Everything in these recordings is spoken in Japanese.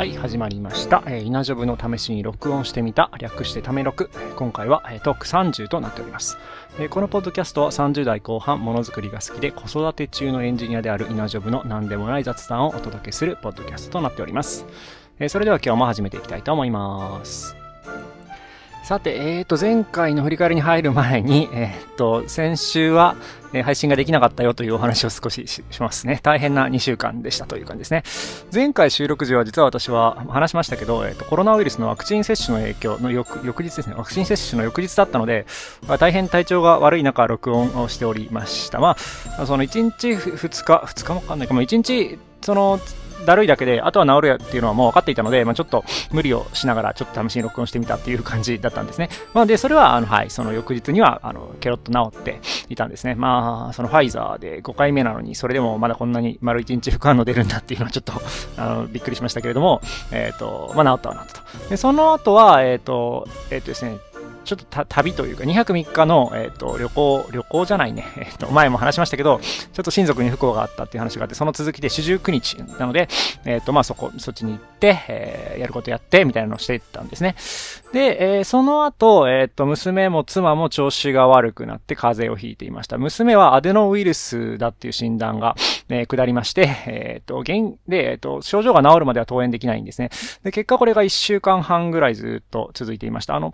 はい、始まりました。えー、稲ジョブの試しに録音してみた、略してため録。今回は、えー、トーク30となっております。えー、このポッドキャストは30代後半、ものづくりが好きで子育て中のエンジニアである稲ジョブの何でもない雑談をお届けするポッドキャストとなっております。え、それでは今日も始めていきたいと思います。さて、え、ー、と、前回の振り返りに入る前に、え、ー、と、先週は、配信ができなかったよというお話を少ししますね。大変な2週間でしたという感じですね。前回収録時は実は私は話しましたけど、えっ、と、コロナウイルスのワクチン接種の影響の翌翌日ですね。ワクチン接種の翌日だったので、大変体調が悪い中、録音をしておりました。まあ、その1日2日、2日もわかんないかも、1日、その、だるいだけで、あとは治るやっていうのはもう分かっていたので、まあ、ちょっと無理をしながら、ちょっと試しに録音してみたっていう感じだったんですね。まあ、で、それは、あの、はい、その翌日には、あの、ケロッと治っていたんですね。まあ、そのファイザーで5回目なのに、それでもまだこんなに丸1日副反応出るんだっていうのはちょっとあの、びっくりしましたけれども、えっ、ー、と、まあ、治ったは治ったと。で、その後は、えっ、ー、と、えっ、ー、とですね、ちょっと旅というか、2泊3日の、え、ー、と、旅行、旅行じゃないね。え、ー、と、前も話しましたけど、ちょっと親族に不幸があったっていう話があって、その続きで四十九日なので、え、ー、と、まあ、そこ、そっちに行って、えやることやって、みたいなのをしていったんですね。で、えその後、えっ、と、娘も妻も調子が悪くなって風邪をひいていました。娘はアデノウイルスだっていう診断が、え下りまして、えっ、と、現、で、えっ、と、症状が治るまでは登園できないんですね。で、結果これが1週間半ぐらいずっと続いていました。あの、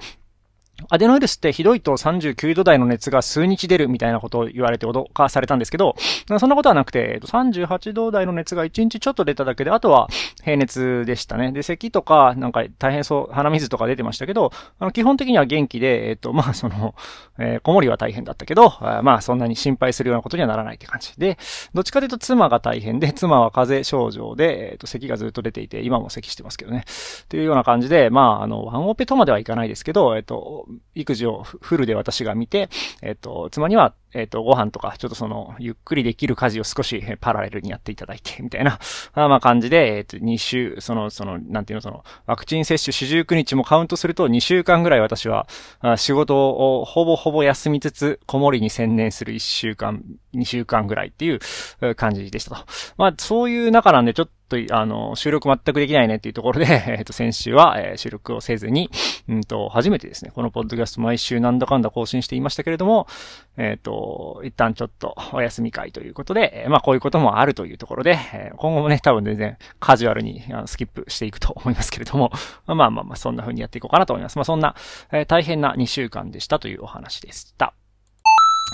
アデノウイルスってひどいと39度台の熱が数日出るみたいなことを言われて脅かされたんですけど、そんなことはなくて、38度台の熱が1日ちょっと出ただけで、あとは平熱でしたね。で、咳とか、なんか大変そう、鼻水とか出てましたけど、あの基本的には元気で、えっ、と、まあ、その、えー、子守は大変だったけど、まあ、そんなに心配するようなことにはならないって感じ。で、どっちかというと妻が大変で、妻は風邪症状で、えっ、と、咳がずっと出ていて、今も咳してますけどね。っていうような感じで、まあ、あの、ワンオペとまではいかないですけど、えっ、と、育児をフルで私が見て、えっ、と、妻にはえっ、と、ご飯とか、ちょっとその、ゆっくりできる家事を少しパラレルにやっていただいて、みたいな、まあ感じで、えっ、と、2週、その、その、なんていうの、その、ワクチン接種四十九日もカウントすると2週間ぐらい私は、仕事をほぼほぼ休みつつ、子守に専念する1週間、2週間ぐらいっていう感じでしたと。まあ、そういう中なんで、ちょっと、とあの、収録全くできないねっていうところで、えっ、と、先週は、えー、収録をせずに、うんと、初めてですね、このポッドキャスト毎週なんだかんだ更新していましたけれども、えっ、と、一旦ちょっとお休み会ということで、え、まあ、こういうこともあるというところで、え、今後もね、多分全然カジュアルにあのスキップしていくと思いますけれども、まあまあまあ、そんな風にやっていこうかなと思います。まあ、そんな、え、大変な2週間でしたというお話でした。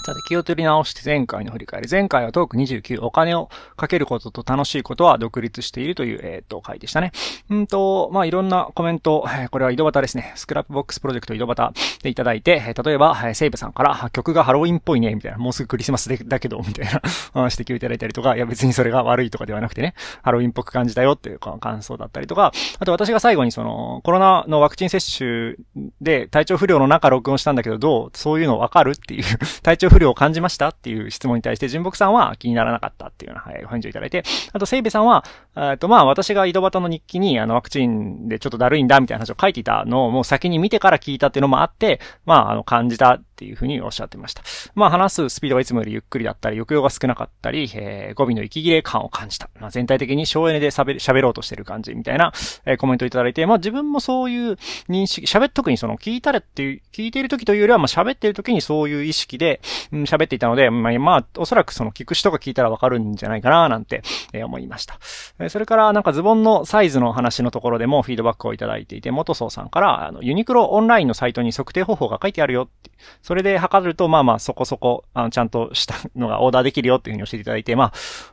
さて、気を取り直して前回の振り返り。前回はトーク29、お金をかけることと楽しいことは独立しているという、えっ、ー、と、回でしたね。うんと、まあ、いろんなコメント、これは井戸端ですね。スクラップボックスプロジェクト井戸端でいただいて、例えば、セイブさんから、曲がハロウィンっぽいね、みたいな、もうすぐクリスマスでだけど、みたいな。指摘をいただいたりとか、いや別にそれが悪いとかではなくてね、ハロウィンっぽく感じたよっていう感想だったりとか、あと私が最後にその、コロナのワクチン接種で体調不良の中録音したんだけど、どう？そういうのわかる？っていう。体 調不良を感じましたっていう質問に対して、純木さんは気にならなかったっていうような、はい、お返事をいただいて、あと、セイベさんは、えっと、まあ、私が井戸端の日記に、あの、ワクチンでちょっとだるいんだ、みたいな話を書いていたのを、もう先に見てから聞いたっていうのもあって、まあ、あの、感じたっていうふうにおっしゃってました。まあ、話すスピードがいつもよりゆっくりだったり、抑揚が少なかったり、えー、語尾の息切れ感を感じた。まあ、全体的に省エネで喋ろうとしてる感じみたいな、えー、コメントいただいて、まあ、自分もそういう認識、喋っ、特にその、聞いたらっていう、聞いている時というよりは、まあ、喋っている時にそういう意識で、うん、喋っていたので、まあ、まあ、おそらくその聞く人が聞いたらわかるんじゃないかな、なんて、えー、思いました。えー、それから、なんかズボンのサイズの話のところでもフィードバックをいただいていて、元総さんから、あの、ユニクロオンラインのサイトに測定方法が書いてあるよって。それで測ると、まあまあそこそこ、あの、ちゃんとしたのがオーダーできるよっていうふうに教えていただいて、まあ、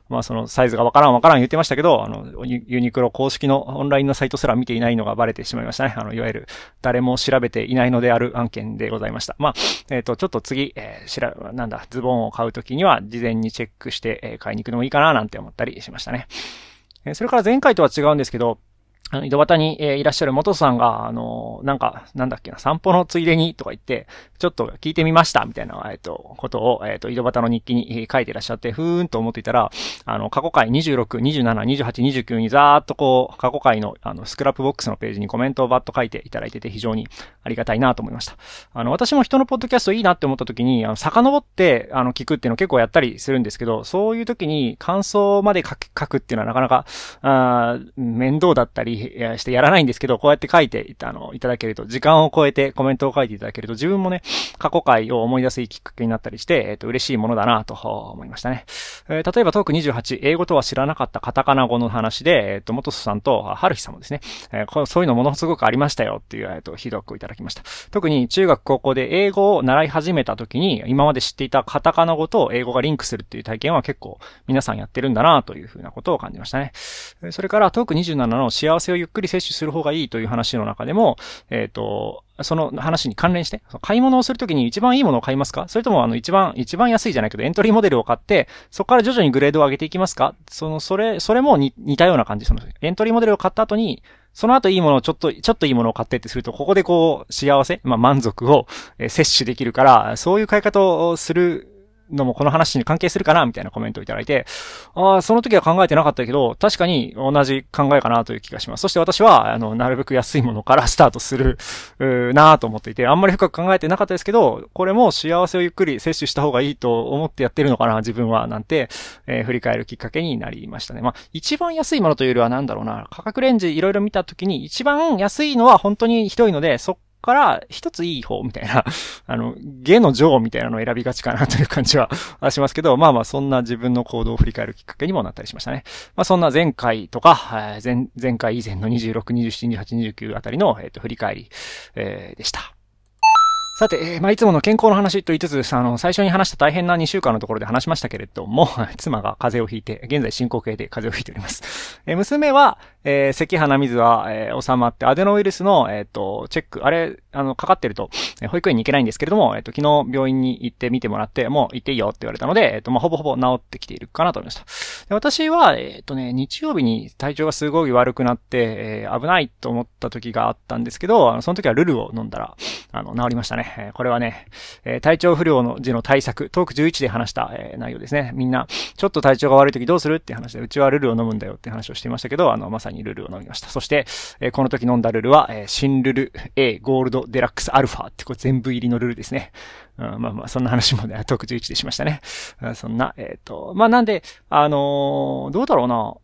まあそのサイズがわからんわからん言ってましたけど、あの、ユニクロ公式のオンラインのサイトすら見ていないのがバレてしまいましたね。あの、いわゆる誰も調べていないのである案件でございました。まあ、えっ、ー、と、ちょっと次、えー、しら、なんだ、ズボンを買うときには事前にチェックして、えー、買いに行くのもいいかななんて思ったりしましたね。えそれから前回とは違うんですけど、あの、井戸端に、えー、いらっしゃる元さんが、あのー、なんか、なんだっけな、散歩のついでにとか言って、ちょっと聞いてみました、みたいな、えっ、ー、と、ことを、えっ、と、井戸端の日記に書いていらっしゃって、ふーんと思っていたら、あの、過去回26、27、28、29にざーっとこう、過去回の、あの、スクラップボックスのページにコメントをバッと書いていただいてて、非常にありがたいなと思いました。あの、私も人のポッドキャストいいなって思った時に、あの、遡って、あの、聞くっていうの結構やったりするんですけど、そういう時に感想まで書書くっていうのはなかなか、あ面倒だったりしてやらないんですけど、こうやって書いてあのいただけると、時間を超えてコメントを書いていただけると、自分もね、過去回を思い出すいいきっかけになったりして、えっ、ー、と、嬉しいものだなと思いましたね。えー、例えばトーク28、英語とは知らなかったカタカナ語の話で、えっ、ー、と、元祖さんと、はるひさんもですね、えー、そういうのものすごくありましたよっていう、えっ、と、ひどくいただきました。特に中学高校で英語を習い始めた時に、今まで知っていたカタカナ語と英語がリンクするっていう体験は結構皆さんやってるんだなというふうなことを感じましたね。それからトーク27の幸せをゆっくり摂取する方がいいという話の中でも、えっ、ー、と、その話に関連して、買い物をするときに一番いいものを買いますか？それともあの一番、一番安いじゃないけどエントリーモデルを買って、そこから徐々にグレードを上げていきますか？その、それ、それも似たような感じ。その、エントリーモデルを買った後に、その後いいものをちょっと、ちょっといいものを買ってってすると、ここでこう、幸せ、まあ満足を、え摂取できるから、そういう買い方をするのもこの話に関係するかなみたいなコメントをいただいて、ああ、その時は考えてなかったけど、確かに同じ考えかなという気がします。そして私は、あの、なるべく安いものからスタートする、うなと思っていて、あんまり深く考えてなかったですけど、これも幸せをゆっくり摂取した方がいいと思ってやってるのかな、自分は、なんて、えー、振り返るきっかけになりましたね。まあ、一番安いものというよりはなんだろうな、価格レンジいろいろ見た時に、一番安いのは本当にひどいので、そっから一ついい方みたいな、あの、ゲの女王みたいなのを選びがちかなという感じは しますけど、まあまあそんな自分の行動を振り返るきっかけにもなったりしましたね。まあそんな前回とか、前前回以前の26、27、28、29あたりの、え、ー、と振り返り、えー、でした。さて、えー、まあ、いつもの健康の話と言いつつ、あの、最初に話した大変な2週間のところで話しましたけれども、妻が風邪をひいて、現在進行形で風邪をひいております。えー、娘は、えー、咳鼻水は、えー、収まって、アデノウイルスの、えっ、ー、と、チェック、あれ、あの、かかってると、えー、保育園に行けないんですけれども、えっ、と、昨日病院に行って見てもらって、もう行っていいよって言われたので、えっ、と、まあ、ほぼほぼ治ってきているかなと思いました。で私は、えっ、とね、日曜日に体調がすごい悪くなって、えー、危ないと思った時があったんですけど、あの、その時はルルを飲んだら、あの、治りましたね。えー、これはね、えー、体調不良の時の対策、トーク11で話した、えー、内容ですね。みんな、ちょっと体調が悪い時どうするって話で、うちはルルを飲むんだよって話をしていましたけど、あの、まさにルルを飲みました。そして、えー、この時飲んだルルは、えー、新ルル A ゴールドデラックスアルファってこれ全部入りのルルですね。うん、まあまあ、そんな話もね、トーク11でしましたね。そんな、えっ、ー、と、まあなんで、あのー、どうだろうな。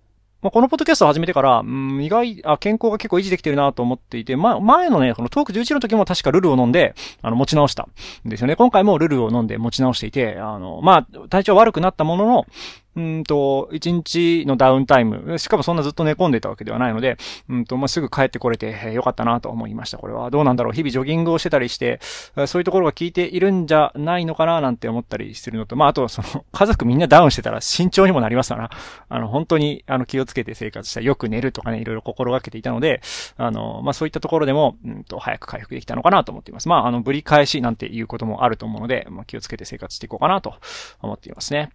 まあ、このポッドキャストを始めてから、うん、意外、あ、健康が結構維持できてるなと思っていて、ま、前のね、このトーク11の時も確かルルを飲んで、あの、持ち直したんですよね。今回もルルを飲んで持ち直していて、あの、まあ、体調悪くなったものの、うんと、一日のダウンタイム。しかもそんなずっと寝込んでたわけではないので、うんと、まあ、すぐ帰ってこれてよかったなと思いました。これはどうなんだろう。日々ジョギングをしてたりして、そういうところが効いているんじゃないのかななんて思ったりするのと、まあ、あと、その、家族みんなダウンしてたら慎重にもなりますから、あの、本当に、あの、気をつけて生活したよく寝るとかね、いろいろ心がけていたので、あの、まあ、そういったところでも、うんと、早く回復できたのかなと思っています。まあ、あの、ぶり返しなんていうこともあると思うので、まあ、気をつけて生活していこうかなと思っていますね。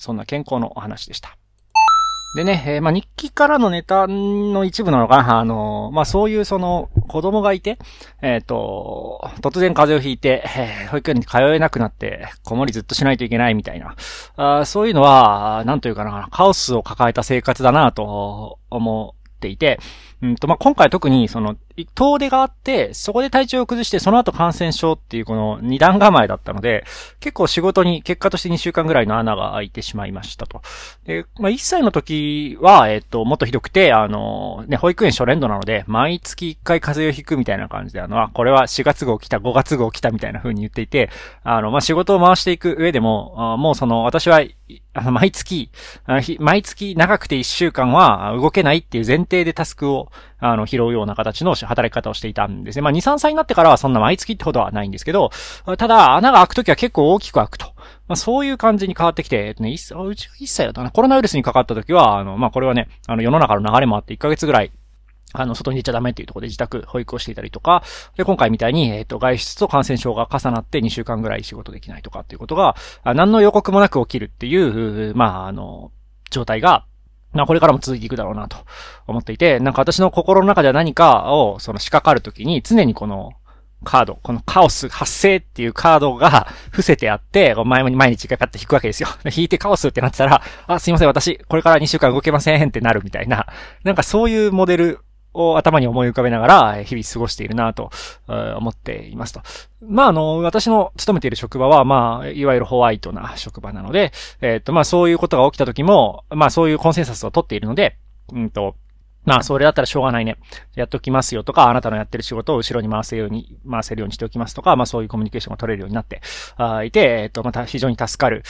そんな健康のお話でした。でね、えー、まあ、日記からのネタの一部なのかなあの、まあ、そういうその、子供がいて、えっ、ー、と、突然風邪をひいて、え、保育園に通えなくなって、子守りずっとしないといけないみたいな、あそういうのは、なんというかな、カオスを抱えた生活だなと思っていて、うんと、まあ、今回特に、その、遠出があって、そこで体調を崩して、その後感染症っていうこの二段構えだったので、結構仕事に結果として2週間ぐらいの穴が開いてしまいましたと。で、まあ、1歳の時は、えっと、もっとひどくて、あの、ね、保育園初年度なので、毎月1回風邪をひくみたいな感じで、あの、これは4月号来た、5月号来たみたいな風に言っていて、あの、まあ、仕事を回していく上でも、あもうその、私は、あの、毎月、毎月長くて1週間は動けないっていう前提でタスクを、あの、拾うような形の働き方をしていたんですね。まあ、2、3歳になってからはそんな毎月ってほどはないんですけど、ただ、穴が開くときは結構大きく開くと。まあ、そういう感じに変わってきて、えっとね、うち1歳だったな。コロナウイルスにかかったときは、あの、まあ、これはね、あの、世の中の流れもあって1ヶ月ぐらい、あの、外に出ちゃダメっていうところで自宅保育をしていたりとか、で、今回みたいに、えっ、と、外出と感染症が重なって2週間ぐらい仕事できないとかっていうことが、何の予告もなく起きるっていう、まあ、あの、状態が、まあ、これからも続いていくだろうなと思っていて、なんか私の心の中では何かを、その仕掛かるときに、常にこの、カード、このカオス発生っていうカードが 伏せてあって、前に毎日一回パッと引くわけですよ。引いてカオスってなってたら、あ、すいません、私、これから2週間動けませんってなるみたいな、なんかそういうモデルを頭に思い浮かべながら、日々過ごしているなと、思っていますと。まあ、あの、私の勤めている職場は、まあ、いわゆるホワイトな職場なので、えっ、と、まあ、そういうことが起きた時も、まあ、そういうコンセンサスを取っているので、うんと、まあ、それだったらしょうがないね。やっときますよとか、あなたのやってる仕事を後ろに回せるように、回せるようにしておきますとか、まあそういうコミュニケーションが取れるようになってあいて、えっと、また非常に助かる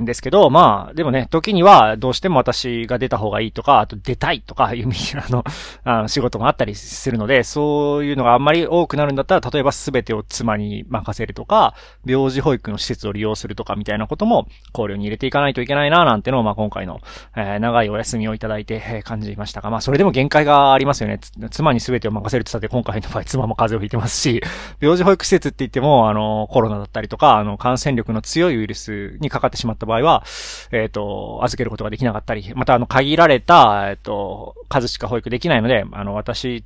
んですけど、まあ、でもね、時にはどうしても私が出た方がいいとか、あと出たいとかいう、あの、あの仕事もあったりするので、そういうのがあんまり多くなるんだったら、例えば全てを妻に任せるとか、病児保育の施設を利用するとかみたいなことも考慮に入れていかないといけないな、なんてのを、まあ今回の、えー、長いお休みをいただいて、えー、感じましたが、まあそれでも限界がありますよね。妻に全てを任せるって言ったって今回の場合妻も風邪をひいてますし、病児保育施設って言っても、あの、コロナだったりとか、あの、感染力の強いウイルスにかかってしまった場合は、えっ、ー、と、預けることができなかったり、またあの、限られた、えっ、ー、と、数しか保育できないので、あの、私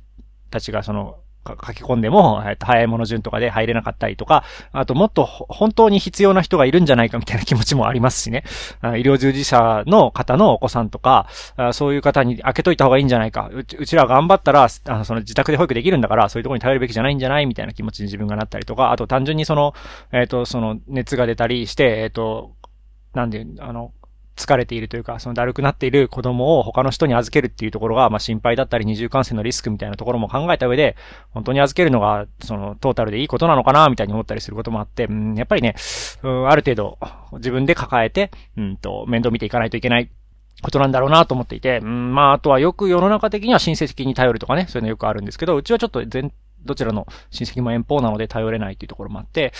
たちがその、書き込んでも、えっと、早いもの順とかで入れなかったりとか、あともっと本当に必要な人がいるんじゃないかみたいな気持ちもありますしね。医療従事者の方のお子さんとか、そういう方に開けといた方がいいんじゃないか。うちら頑張ったら、あの、その自宅で保育できるんだから、そういうところに頼るべきじゃないんじゃないみたいな気持ちに自分がなったりとか、あと単純にその、えっ、と、その熱が出たりして、えっ、と、なんで、あの、疲れているというか、そのだるくなっている子供を他の人に預けるっていうところが、まあ心配だったり二重感染のリスクみたいなところも考えた上で、本当に預けるのが、そのトータルでいいことなのかな、みたいに思ったりすることもあって、うん、やっぱりね、うん、ある程度自分で抱えて、うんと、面倒見ていかないといけないことなんだろうなと思っていて、うん、まあ、あとはよく世の中的には親戚に頼るとかね、そういうのよくあるんですけど、うちはちょっと全どちらの親戚も遠方なので頼れないっていうところもあって、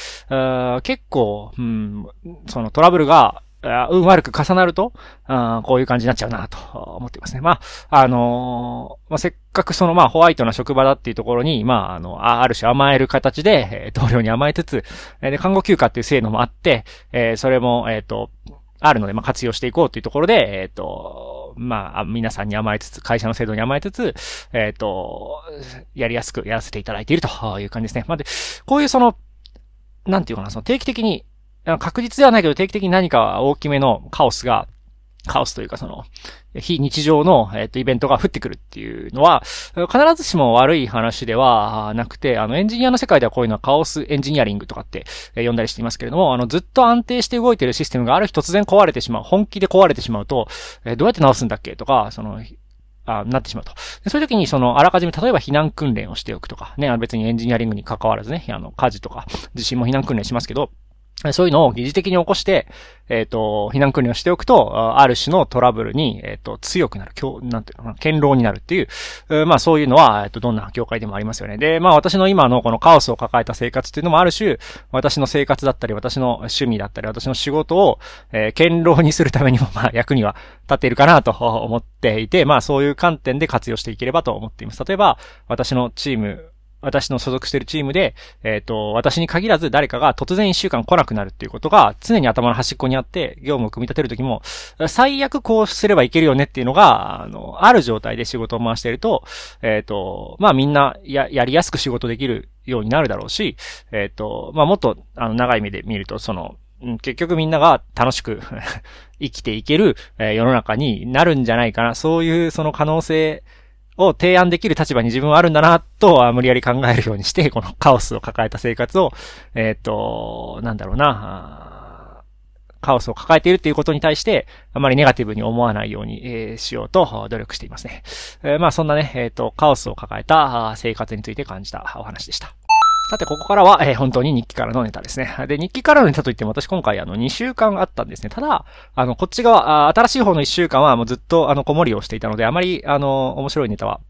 結構、うん、そのトラブルが運悪く重なると、こういう感じになっちゃうなと思っていますね。まあ、あのー、まあ、せっかくそのまあホワイトな職場だっていうところに、まあ、あの、ある種甘える形で、え、同僚に甘えつつ、えで、看護休暇っていう制度もあって、えー、それも、えっ、ー、と、あるので、まあ、活用していこうというところで、えっ、ー、と、まあ、皆さんに甘えつつ、会社の制度に甘えつつ、えっ、ー、と、やりやすくやらせていただいているという感じですね。まあ、で、こういうその、なんていうかな、その定期的に、確実ではないけど定期的に何か大きめのカオスが、カオスというかその、非日常の、えっ、と、イベントが降ってくるっていうのは、必ずしも悪い話ではなくて、あの、エンジニアの世界ではこういうのはカオスエンジニアリングとかって、え呼んだりしていますけれども、あの、ずっと安定して動いてるシステムがある日突然壊れてしまう、本気で壊れてしまうと、えどうやって直すんだっけとか、その、あなってしまうと。そういう時に、その、あらかじめ、例えば避難訓練をしておくとか、ね、別にエンジニアリングに関わらずね、あの、火事とか、地震も避難訓練しますけど、そういうのを疑似的に起こして、えっ、ー、と、避難訓練をしておくと、ある種のトラブルに、えっ、ー、と、強くなる、今日、なんていうかな、堅牢になるっていう、まあそういうのは、えっ、ー、と、どんな業界でもありますよね。で、まあ私の今のこのカオスを抱えた生活っていうのもある種、私の生活だったり、私の趣味だったり、私の仕事を、えー、堅牢にするためにも、まあ役には立っているかなと思っていて、まあそういう観点で活用していければと思っています。例えば、私のチーム、私の所属しているチームで、えっ、ー、と、私に限らず誰かが突然一週間来なくなるっていうことが常に頭の端っこにあって、業務を組み立てるときも、最悪こうすればいけるよねっていうのが、あの、ある状態で仕事を回していると、えっ、ー、と、まあみんなや、やりやすく仕事できるようになるだろうし、えっ、ー、と、まあもっと、あの、長い目で見ると、その、結局みんなが楽しく 生きていける、世の中になるんじゃないかな。そういうその可能性を提案できる立場に自分はあるんだな、と、無理やり考えるようにして、このカオスを抱えた生活を、えっ、ー、と、なんだろうな、カオスを抱えているっていうことに対して、あまりネガティブに思わないように、えー、しようと努力していますね。えー、まあそんなね、えっ、と、カオスを抱えた生活について感じたお話でした。さて、ここからは、えー、本当に日記からのネタですね。で、日記からのネタといっても私今回あの2週間あったんですね。ただ、あの、こっち側、新しい方の1週間はもうずっとあの、子守りをしていたので、あまり、あの、面白いネタは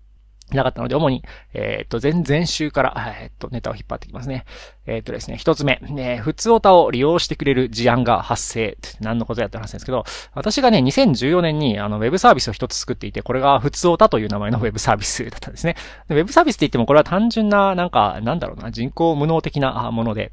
なかったので、主に、えっ、と、前々週から、えっ、と、ネタを引っ張ってきますね。えっ、とですね、一つ目、ね、普通オタを利用してくれる事案が発生。何のことやって話ですけど、私がね、2014年に、あの、ウェブサービスを一つ作っていて、これが普通オタという名前のウェブサービスだったんですね。ウェブサービスって言っても、これは単純な、なんか、なんだろうな、人工無能的なもので、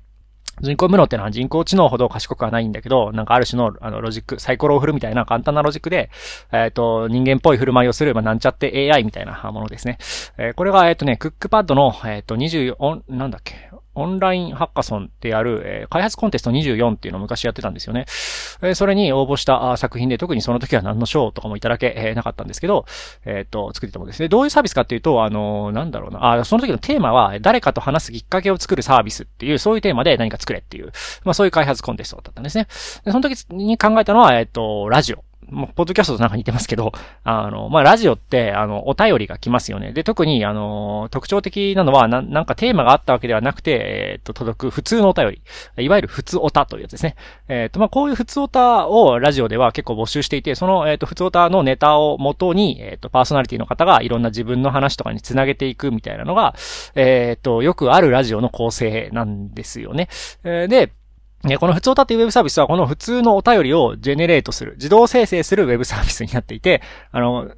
人工無能ってのは人工知能ほど賢くはないんだけど、なんかある種のあのロジック、サイコロを振るみたいな簡単なロジックで、えっ、ー、と、人間っぽい振る舞いをする、まあ、なんちゃって AI みたいなものですね。えー、これが、えっ、ー、とね、クックパッドの、えっ、と、24、なんだっけ、オンラインハッカソンってやる、えー、開発コンテスト24っていうのを昔やってたんですよね。えー、それに応募した作品で、特にその時は何の賞とかもいただけ、えー、なかったんですけど、えっ、と、作ってたものですね。どういうサービスかっていうと、あのなんだろうな。あ、その時のテーマは、誰かと話すきっかけを作るサービスっていう、そういうテーマで何か作れっていう、まあそういう開発コンテストだったんですね。でその時に考えたのは、えっ、と、ラジオ。もう、ポッドキャストとなんか似てますけど、あの、まあ、ラジオって、あの、お便りが来ますよね。で、特に、あの、特徴的なのは、な、なんかテーマがあったわけではなくて、えっ、と、届く普通のお便り。いわゆる普通オタというやつですね。えっ、と、まあ、こういう普通オタをラジオでは結構募集していて、その、えっ、と、普通オタのネタを元に、えっ、と、パーソナリティの方がいろんな自分の話とかにつなげていくみたいなのが、えっ、と、よくあるラジオの構成なんですよね。えで、この普通歌っていうウェブサービスはこの普通のお便りをジェネレートする、自動生成するウェブサービスになっていて、あの、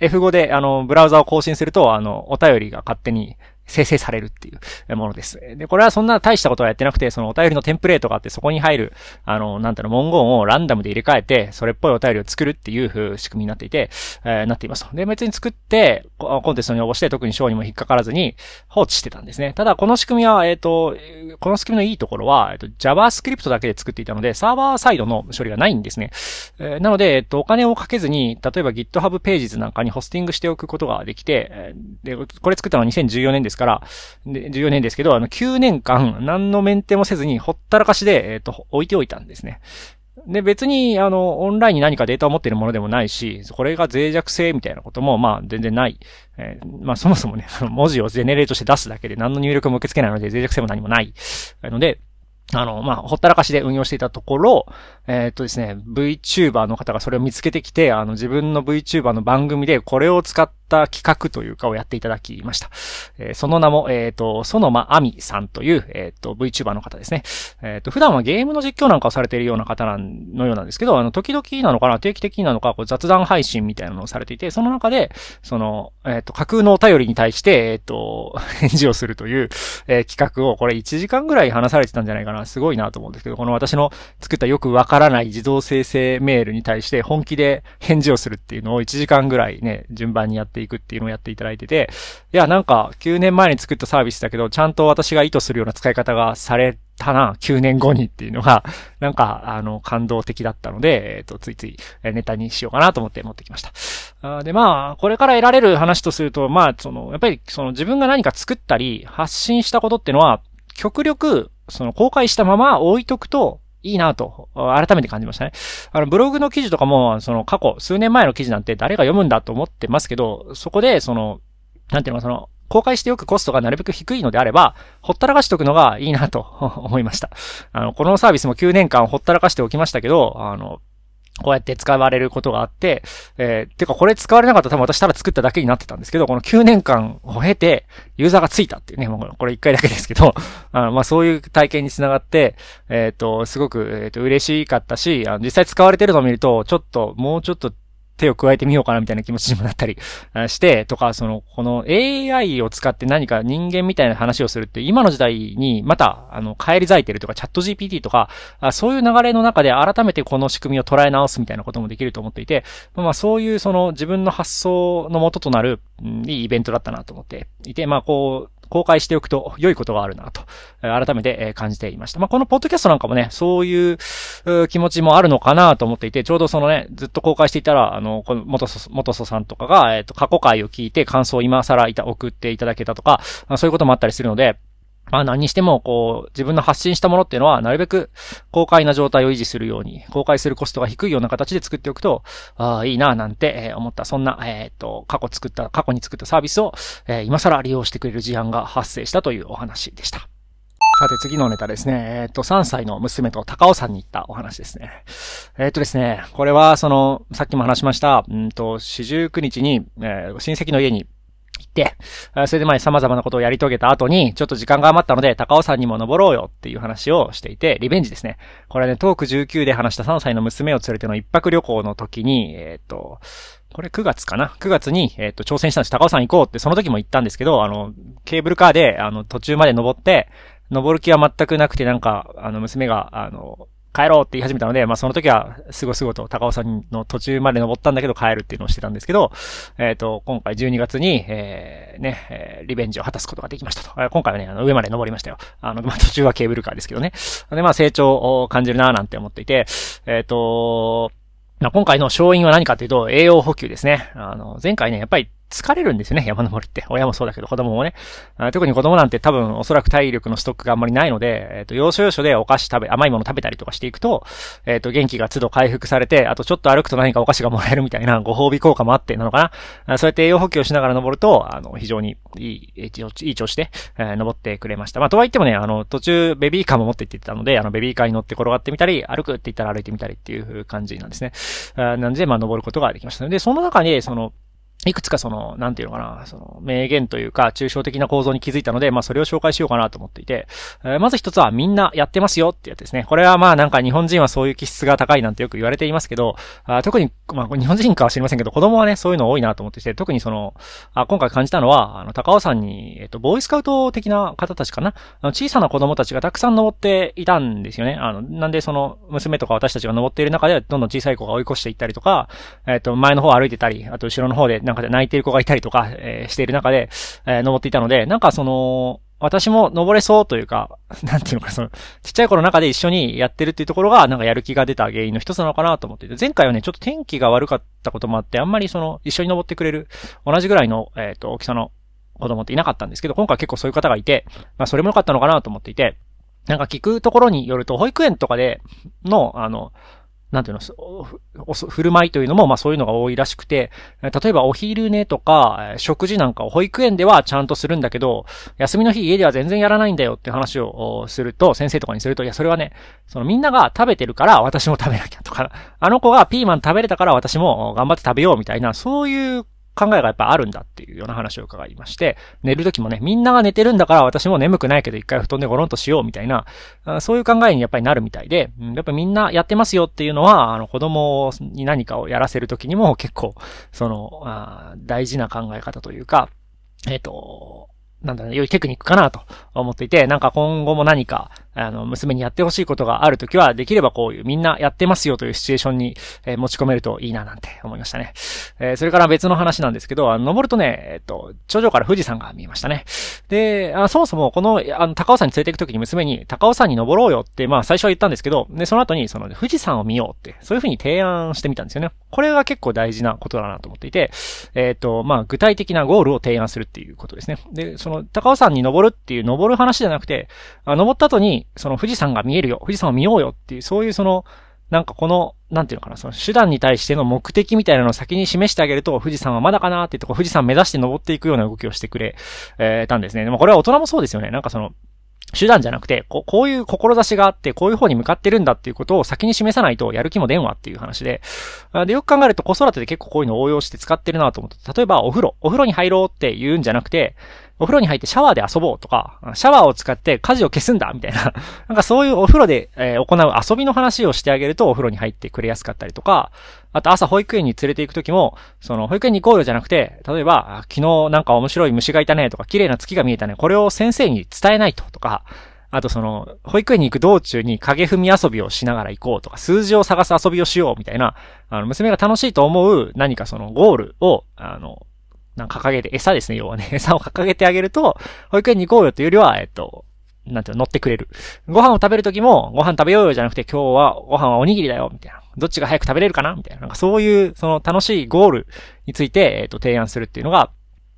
F5 で、あの、ブラウザを更新すると、あの、お便りが勝手に生成されるっていうものです。で、これはそんな大したことはやってなくて、そのお便りのテンプレートがあって、そこに入る、あの、なんていうの、文言をランダムで入れ替えて、それっぽいお便りを作るっていうう仕組みになっていて、えー、なっていますで、別に作って、コンテストに応募して、特に賞にも引っかからずに放置してたんですね。ただ、この仕組みは、えっ、ー、と、この仕組みのいいところは、えっ、ー、と、JavaScript だけで作っていたので、サーバーサイドの処理がないんですね。えー、なので、えっ、と、お金をかけずに、例えば GitHub ページズなんかにホスティングしておくことができて、で、これ作ったのは2014年ですから、で、14年ですけど、あの、9年間、何のメンテもせずに、ほったらかしで、えっ、ー、と、置いておいたんですね。で、別に、あの、オンラインに何かデータを持っているものでもないし、これが脆弱性みたいなことも、まあ、全然ない。えー、まあ、そもそもね、文字をジェネレートして出すだけで何の入力も受け付けないので、脆弱性も何もない。ので、あの、まあ、ほったらかしで運用していたところ、えー、っとですね、VTuber の方がそれを見つけてきて、あの、自分の VTuber の番組でこれを使っった企画というかをやっていただきました。えー、その名も、えっ、ー、と、そのまあみさんという、えっ、ー、と、VTuber の方ですね。えっ、と、普段はゲームの実況なんかをされているような方なんのようなんですけど、あの、時々なのかな、定期的なのか、こう雑談配信みたいなのをされていて、その中で、その、えっ、と、架空のお便りに対して、えっ、と、返事をするという、え企画を、これ1時間ぐらい話されてたんじゃないかな。すごいなと思うんですけど、この私の作ったよくわからない自動生成メールに対して本気で返事をするっていうのを1時間ぐらいね、順番にやっていくっていうのをやっていただいてて、いや、なんか、9年前に作ったサービスだけど、ちゃんと私が意図するような使い方がされたな、9年後にっていうのが、なんか、あの、感動的だったので、えっ、と、ついついネタにしようかなと思って持ってきました。あで、まあ、これから得られる話とすると、まあ、その、やっぱり、その自分が何か作ったり、発信したことってのは、極力、その公開したまま置いとくと、いいなと、改めて感じましたね。あの、ブログの記事とかも、その過去、数年前の記事なんて誰が読むんだと思ってますけど、そこで、その、なんていうの、その、公開しておくコストがなるべく低いのであれば、ほったらかしておくのがいいなと思いました。あの、このサービスも9年間ほったらかしておきましたけど、あの、こうやって使われることがあって、えー、てかこれ使われなかったら多分私ただ作っただけになってたんですけど、この9年間を経て、ユーザーがついたっていうね、もうこれ1回だけですけど、あまあそういう体験につながって、えっ、ー、と、すごく、えっ、ー、と、嬉しかったし、あの実際使われてるのを見ると、ちょっと、もうちょっと手を加えてみようかなみたいな気持ちにもなったり して、とか、その、この AI を使って何か人間みたいな話をするって、今の時代にまた、あの、帰り咲いてるとか、チャット GPT とか、そういう流れの中で改めてこの仕組みを捉え直すみたいなこともできると思っていて、まあそういうその自分の発想の元となる、いいイベントだったなと思っていて、まあこう、公開しておくと良いことがあるなと、改めて感じていました。まあ、このポッドキャストなんかもね、そういう気持ちもあるのかなと思っていて、ちょうどそのね、ずっと公開していたら、あの、この元祖、元祖さんとかが、えっ、と、過去回を聞いて感想を今更いた、送っていただけたとか、そういうこともあったりするので、まあ何にしても、こう、自分の発信したものっていうのは、なるべく公開な状態を維持するように、公開するコストが低いような形で作っておくと、ああ、いいな、なんて、思った、そんな、えっ、と、過去作った、過去に作ったサービスを、え、今更利用してくれる事案が発生したというお話でした。さて次のネタですね。えっ、と、3歳の娘と高尾山に行ったお話ですね。えっ、とですね、これは、その、さっきも話しました、うんと、四十九日に、親戚の家に行って、それでまあ様々なことをやり遂げた後に、ちょっと時間が余ったので、高尾山にも登ろうよっていう話をしていて、リベンジですね。これね、トーク19で話した3歳の娘を連れての一泊旅行の時に、えっ、ー、と、これ9月かな ?9 月に、えっ、ー、と、挑戦したんです。高尾山行こうって、その時も言ったんですけど、あの、ケーブルカーで、あの、途中まで登って、登る気は全くなくて、なんか、あの、娘が、あの、帰ろうって言い始めたので、まあその時はすごすごと高尾山の途中まで登ったんだけど帰るっていうのをしてたんですけど、えっ、ー、と、今回12月に、えー、ね、えー、リベンジを果たすことができましたと。え、今回はね、あの上まで登りましたよ。あの、まあ途中はケーブルカーですけどね。で、まあ成長を感じるなーなんて思っていて、えっ、ー、と、まあ、今回の勝因は何かというと、栄養補給ですね。あの、前回ね、やっぱり疲れるんですよね、山登りって。親もそうだけど、子供もね。特に子供なんて多分おそらく体力のストックがあんまりないので、えっ、ー、と、要所要所でお菓子食べ、甘いもの食べたりとかしていくと、えっ、ー、と、元気が都度回復されて、あとちょっと歩くと何かお菓子がもらえるみたいなご褒美効果もあってなのかな。そうやって栄養補給をしながら登ると、あの、非常にいい、いい調子で、えー、登ってくれました。まあ、とはいってもね、あの、途中ベビーカーも持って行ってたので、あの、ベビーカーに乗って転がってみたり、歩くって言ったら歩いてみたりっていう感じなんですね。なんで、まあ、登ることができました。で、その中に、その、いくつかその、なんていうのかな、その、名言というか、抽象的な構造に気づいたので、まあそれを紹介しようかなと思っていて、えー、まず一つはみんなやってますよってやつですね。これはまあなんか日本人はそういう気質が高いなんてよく言われていますけど、あ特に、まあ日本人かは知りませんけど、子供はね、そういうの多いなと思っていて、特にその、あ今回感じたのは、あの、高尾山に、えっと、ボーイスカウト的な方たちかな、あの小さな子供たちがたくさん登っていたんですよね。あの、なんでその、娘とか私たちが登っている中で、どんどん小さい子が追い越していったりとか、えっと、前の方歩いてたり、あと後ろの方でなんかで泣いてる子がいたりとか、えー、している中で、えー、登っていたので、なんかその、私も登れそうというか、なんていうのか、その、ちっちゃい頃の中で一緒にやってるっていうところが、なんかやる気が出た原因の一つなのかなと思っていて、前回はね、ちょっと天気が悪かったこともあって、あんまりその、一緒に登ってくれる、同じぐらいの、えっ、ー、と、大きさの子供っていなかったんですけど、今回結構そういう方がいて、まあそれも良かったのかなと思っていて、なんか聞くところによると、保育園とかでの、あの、なんていうの、振る舞いというのも、まあそういうのが多いらしくて、例えばお昼寝とか、食事なんかを保育園ではちゃんとするんだけど、休みの日家では全然やらないんだよって話をすると、先生とかにすると、いや、それはね、そのみんなが食べてるから私も食べなきゃとか、あの子がピーマン食べれたから私も頑張って食べようみたいな、そういう考えがやっぱあるんだっていうような話を伺いまして、寝るときもね、みんなが寝てるんだから私も眠くないけど一回布団でゴロンとしようみたいな、そういう考えにやっぱりなるみたいで、やっぱみんなやってますよっていうのは、あの子供に何かをやらせるときにも結構、その、大事な考え方というか、えっ、ー、と、なんだろ、良いテクニックかなと思っていて、なんか今後も何か、あの、娘にやってほしいことがあるときは、できればこういうみんなやってますよというシチュエーションに、えー、持ち込めるといいななんて思いましたね。えー、それから別の話なんですけど、あの、登るとね、えっと、頂上から富士山が見えましたね。で、あそもそもこの、あの、高尾山に連れて行くときに娘に、高尾山に登ろうよって、まあ最初は言ったんですけど、で、その後に、その、富士山を見ようって、そういうふうに提案してみたんですよね。これが結構大事なことだなと思っていて、えっ、と、まあ具体的なゴールを提案するっていうことですね。で、その、高尾山に登るっていう登る話じゃなくて、あ登った後に、その富士山が見えるよ、富士山を見ようよっていう、そういうその、なんかこの、なんていうのかな、その手段に対しての目的みたいなのを先に示してあげると、富士山はまだかなって言って、こ富士山目指して登っていくような動きをしてくれ、えー、たんですね。でもこれは大人もそうですよね。なんかその、手段じゃなくて、ここういう志があって、こういう方に向かってるんだっていうことを先に示さないとやる気も出んわっていう話で、で、よく考えると子育てで結構こういうのを応用して使ってるなと思って、例えばお風呂、お風呂に入ろうって言うんじゃなくて、お風呂に入ってシャワーで遊ぼうとか、シャワーを使って火事を消すんだみたいな、なんかそういうお風呂で、え、行う遊びの話をしてあげるとお風呂に入ってくれやすかったりとか、あと朝保育園に連れて行くときも、その保育園に行こうよじゃなくて、例えば、昨日なんか面白い虫がいたねとか、綺麗な月が見えたね、これを先生に伝えないととか、あとその、保育園に行く道中に影踏み遊びをしながら行こうとか、数字を探す遊びをしようみたいな、あの、娘が楽しいと思う何かそのゴールを、あの、なんか掲げて、餌ですね、要はね。餌を掲げてあげると、保育園に行こうよというよりは、えっと、なんていうの、乗ってくれる。ご飯を食べるときも、ご飯食べようよじゃなくて、今日はご飯はおにぎりだよ、みたいな。どっちが早く食べれるかなみたいな。なんかそういう、その楽しいゴールについて、えっと、提案するっていうのが、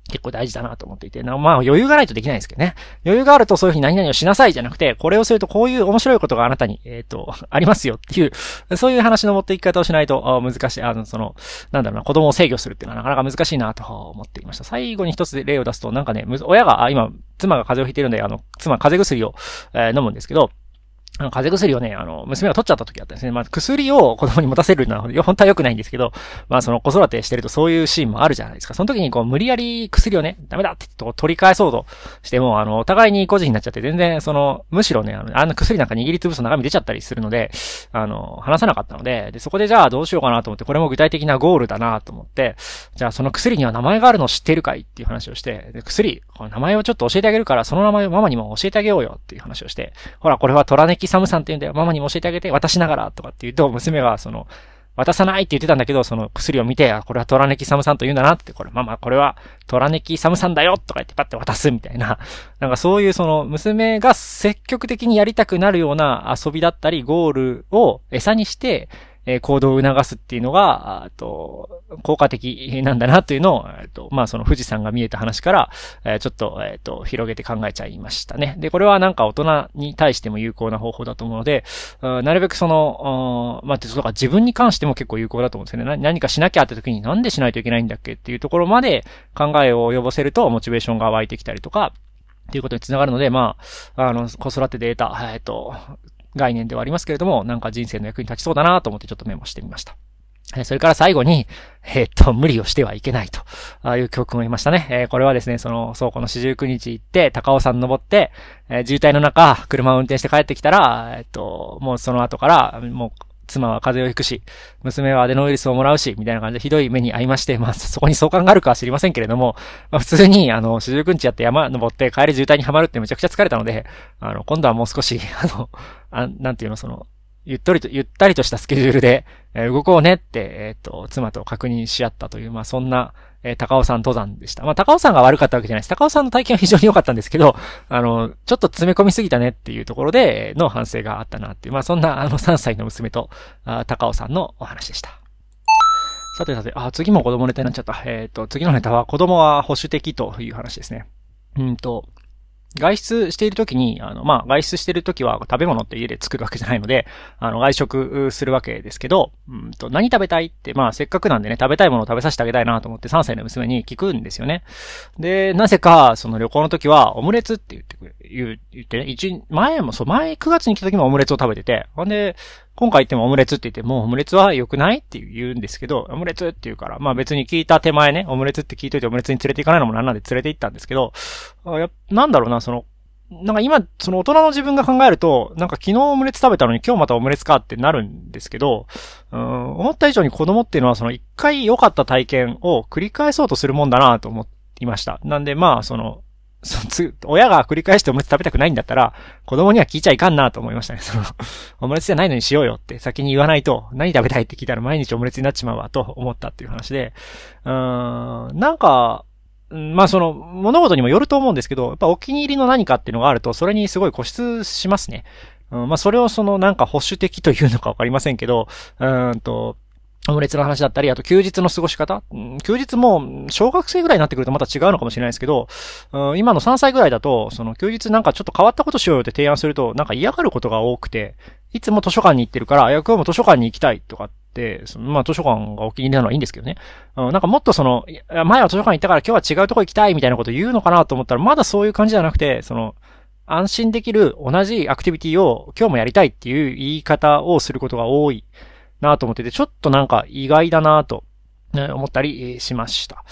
結構大事だなと思っていて、まあ余裕がないとできないんですけどね。余裕があるとそういうふうに何々をしなさいじゃなくて、これをするとこういう面白いことがあなたに、えっ、ー、と、ありますよっていう、そういう話の持っていき方をしないと難しい、あの、その、なんだろうな、子供を制御するっていうのはなかなか難しいなと思っていました。最後に一つ例を出すと、なんかね、親が、今、妻が風邪をひいてるんで、あの、妻風邪薬を、えー、飲むんですけど、あの、風邪薬をね、あの、娘が取っちゃった時あったんですね。まあ、薬を子供に持たせるのは、本当は良くないんですけど、まあ、その子育てしてるとそういうシーンもあるじゃないですか。その時にこう、無理やり薬をね、ダメだって言って取り返そうとしても、あの、お互いに個人になっちゃって、全然、その、むしろね、あの、あの薬なんか握りつぶす中身出ちゃったりするので、あの、話さなかったので、で、そこでじゃあどうしようかなと思って、これも具体的なゴールだなと思って、じゃあその薬には名前があるの知ってるかいっていう話をして、で薬、この名前をちょっと教えてあげるから、その名前をママにも教えてあげようよっていう話をして、ほら、これはトラネキきサムさんって言うんだよ。ママにも教えてあげて、渡しながら、とかって言うと、娘が、その、渡さないって言ってたんだけど、その薬を見て、あ、これはトラネキサムさんと言うんだなって、これ、ママ、これはトラネキサムさんだよとか言ってパッて渡すみたいな。なんかそういうその、娘が積極的にやりたくなるような遊びだったり、ゴールを餌にして、え行動を促すっていうのが、あと、効果的なんだなというのを、えっと、まあ、その富士山が見えた話から、えちょっと、えっと、広げて考えちゃいましたね。で、これはなんか大人に対しても有効な方法だと思うので、なるべくその、まあ、とか自分に関しても結構有効だと思うんですよね。何かしなきゃって時になんでしないといけないんだっけっていうところまで考えを及ぼせると、モチベーションが湧いてきたりとか、っていうことにつながるので、まあ、あの、子育てで得た、えっと、概念ではありますけれども、なんか人生の役に立ちそうだなと思ってちょっとメモしてみました。それから最後に、えー、っと、無理をしてはいけないと、ああいう教訓を得ましたね。えー、これはですね、その倉庫の四十九日行って、高尾山登って、えー、渋滞の中、車を運転して帰ってきたら、えっと、もうその後から、もう妻は風邪をひくし、娘はアデノウイルスをもらうし、みたいな感じでひどい目に遭いまして、まあ、そこに相関があるかは知りませんけれども、まあ、普通に、あの、四十九日やって山登って帰り渋滞にはまるってめちゃくちゃ疲れたので、あの、今度はもう少し、あの、あなんていうの、その、ゆっとりと、ゆったりとしたスケジュールで、えー、動こうねって、えっ、と、妻と確認し合ったという、まあ、そんな、えー、高尾山登山でした。まあ、高尾山が悪かったわけじゃないです。高尾山の体験は非常に良かったんですけど、あの、ちょっと詰め込みすぎたねっていうところでの反省があったなっていう、まあ、そんな、あの、3歳の娘と、あ高尾山のお話でした。さてさて、あ、次も子供ネタになっちゃった。えっ、ー、と、次のネタは子供は保守的という話ですね。うんと、外出しているときに、あの、まあ、外出しているときは食べ物って家で作るわけじゃないので、あの、外食するわけですけど、うんと、何食べたいって、まあ、せっかくなんでね、食べたいものを食べさせてあげたいなと思って3歳の娘に聞くんですよね。で、なぜか、その旅行の時は、オムレツって言ってくれ、言う、言ってね、一、前もそう、前9月に来た時もオムレツを食べてて、ほんで、今回言ってもオムレツって言って、もうオムレツは良くないって言うんですけど、オムレツって言うから、まあ別に聞いた手前ね、オムレツって聞いといてオムレツに連れて行かないのもなんなんで連れて行ったんですけど、あやなんだろうな、その、なんか今、その大人の自分が考えると、なんか昨日オムレツ食べたのに今日またオムレツかってなるんですけど、うん、思った以上に子供っていうのはその一回良かった体験を繰り返そうとするもんだなと思っていました。なんでまあ、その、そつ、親が繰り返してオムレツ食べたくないんだったら、子供には聞いちゃいかんなと思いましたね。その、オムレツじゃないのにしようよって先に言わないと、何食べたいって聞いたら毎日オムレツになっちまうわと思ったっていう話で、うーん、なんか、まあその、物事にもよると思うんですけど、やっぱお気に入りの何かっていうのがあると、それにすごい固執しますね。うん、まあそれをそのなんか保守的というのかわかりませんけど、うんと、オムレツの話だったり、あと休日の過ごし方、休日も小学生ぐらいになってくるとまた違うのかもしれないですけど、今の3歳ぐらいだと、その休日なんかちょっと変わったことしようよって提案すると、なんか嫌がることが多くて、いつも図書館に行ってるから、いや、今日も図書館に行きたいとか、そのまあ図書館がお気に入りなのはいいんですけどね。なんかもっとその、前は図書館行ったから今日は違うとこ行きたいみたいなこと言うのかなと思ったら、まだそういう感じじゃなくて、その、安心できる同じアクティビティを今日もやりたいっていう言い方をすることが多いなと思ってて、ちょっとなんか意外だなと思ったりしました。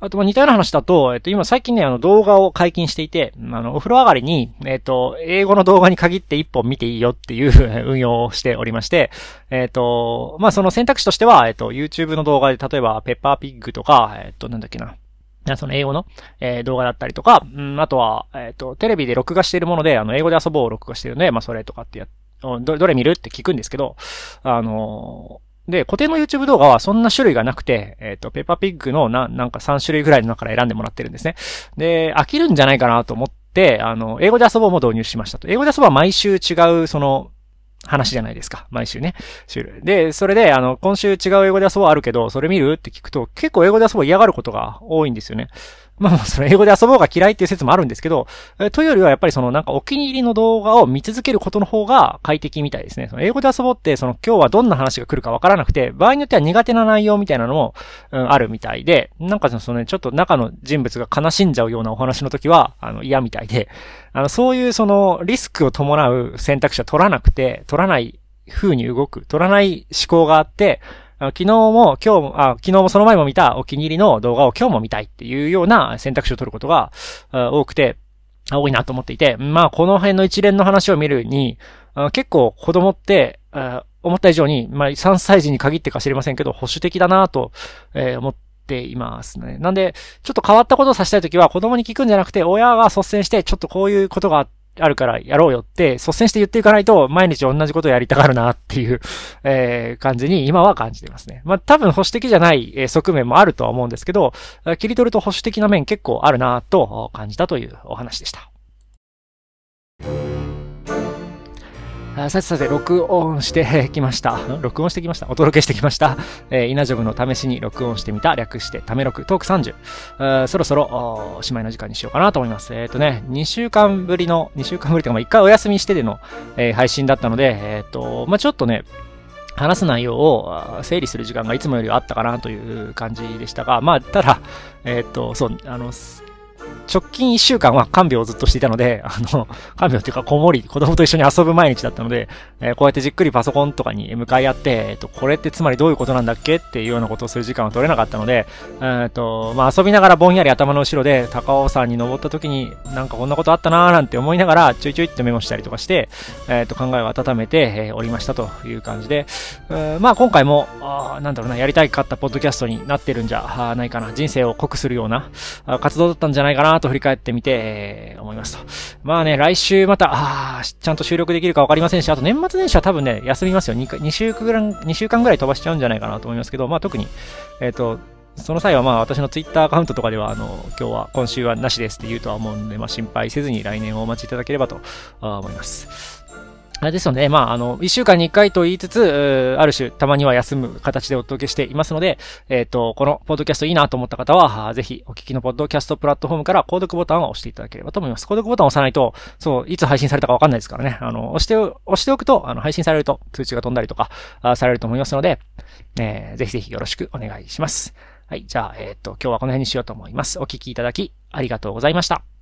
あと、似たような話だと、えっと、今最近ね、あの、動画を解禁していて、あの、お風呂上がりに、えっと、英語の動画に限って一本見ていいよっていう 運用をしておりまして、えっと、まあ、その選択肢としては、えっと、YouTube の動画で、例えば、ペッパーピッグとか、えっと、なんだっけな。その英語の、え、動画だったりとか、あとは、えっ、と、テレビで録画しているもので、あの、英語で遊ぼうを録画しているので、まあ、それとかってやっ、ど、どれ見る？って聞くんですけど、あので、固定の YouTube 動画はそんな種類がなくて、えっ、ー、と、ペッパーピッグのな、なんか3種類ぐらいの中から選んでもらってるんですね。で、飽きるんじゃないかなと思って、あの、英語で遊ぼうも導入しましたと。英語で遊ぼうは毎週違う、その、話じゃないですか。毎週ね。で、それで、あの、今週違う英語で遊ぼうあるけど、それ見る？って聞くと、結構英語で遊ぼう嫌がることが多いんですよね。まあ、その英語で遊ぼうが嫌いっていう説もあるんですけど、えというよりはやっぱりそのなんかお気に入りの動画を見続けることの方が快適みたいですね。その英語で遊ぼうってその今日はどんな話が来るかわからなくて、場合によっては苦手な内容みたいなのも、うん、あるみたいで、なんかそのね、ちょっと中の人物が悲しんじゃうようなお話の時は、あの嫌みたいで、あの、そういうそのリスクを伴う選択肢は取らなくて、取らない風に動く、取らない思考があって、昨日も今日も、あ、昨日もその前も見たお気に入りの動画を今日も見たいっていうような選択肢を取ることが多くて、多いなと思っていて、まあこの辺の一連の話を見るに、結構子供って、思った以上に、まあ3歳児に限ってか知りませんけど、保守的だなと、思っていますね。なんで、ちょっと変わったことをさせたいときは子供に聞くんじゃなくて、親が率先して、ちょっとこういうことがあって、あるからやろうよって率先して言っていかないと毎日同じことをやりたがるなっていう、えー、感じに今は感じていますね。まあ多分保守的じゃない、え側面もあるとは思うんですけど、切り取ると保守的な面結構あるなと感じたというお話でした。さてさて、録音してきました。録音してきました。お届けしてきました。えー、イナジョブの試しに録音してみた。略して、ため録、トーク30。そろそろおしまいの時間にしようかなと思います。えっ、ー、とね、2週間ぶりの、2週間ぶりというか、まあ、1回お休みしてでの、えー、配信だったので、えっ、ー、と、まあ、ちょっとね、話す内容を整理する時間がいつもよりあったかなという感じでしたが、まあ、ただ、えっ、と、そう、あの、直近1週間は看病をずっとしていたので、あの、看病っていうか子守り、子供と一緒に遊ぶ毎日だったので、えー、こうやってじっくりパソコンとかに向かい合って、えっ、ー、と、これってつまりどういうことなんだっけっていうようなことをする時間は取れなかったので、えっ、と、まあ、遊びながらぼんやり頭の後ろで高尾山に登った時になんかこんなことあったなーなんて思いながらちょいちょいってメモしたりとかして、えっ、と、考えを温めて、えおりましたという感じで、まあ、今回も、あなんだろうな、やりたいかったポッドキャストになってるんじゃないかな、人生を濃くするような活動だったんじゃないかなと振り返ってみて、えー、思いますと。まあね、来週また、あちゃんと収録できるかわかりませんし、あと年末年始は多分ね、休みますよ。2, 2週間ぐらい、2週間ぐらい飛ばしちゃうんじゃないかなと思いますけど、まあ特に、えっ、ー、と、その際はまあ私のツイッターアカウントとかでは、あの、今日は、今週はなしですって言うとは思うんで、まあ心配せずに来年をお待ちいただければと思います。あれですので、まあ、あの、一週間に一回と言いつつ、ある種、たまには休む形でお届けしていますので、えっ、ー、と、このポッドキャストいいなと思った方は、ぜひ、お聞きのポッドキャストプラットフォームから購読ボタンを押していただければと思います。購読ボタンを押さないと、そう、いつ配信されたかわかんないですからね。あの、押して、押しておくと、あの、配信されると通知が飛んだりとか、あされると思いますので、えー、ぜひぜひよろしくお願いします。はい、じゃあ、えっ、ー、と、今日はこの辺にしようと思います。お聞きいただき、ありがとうございました。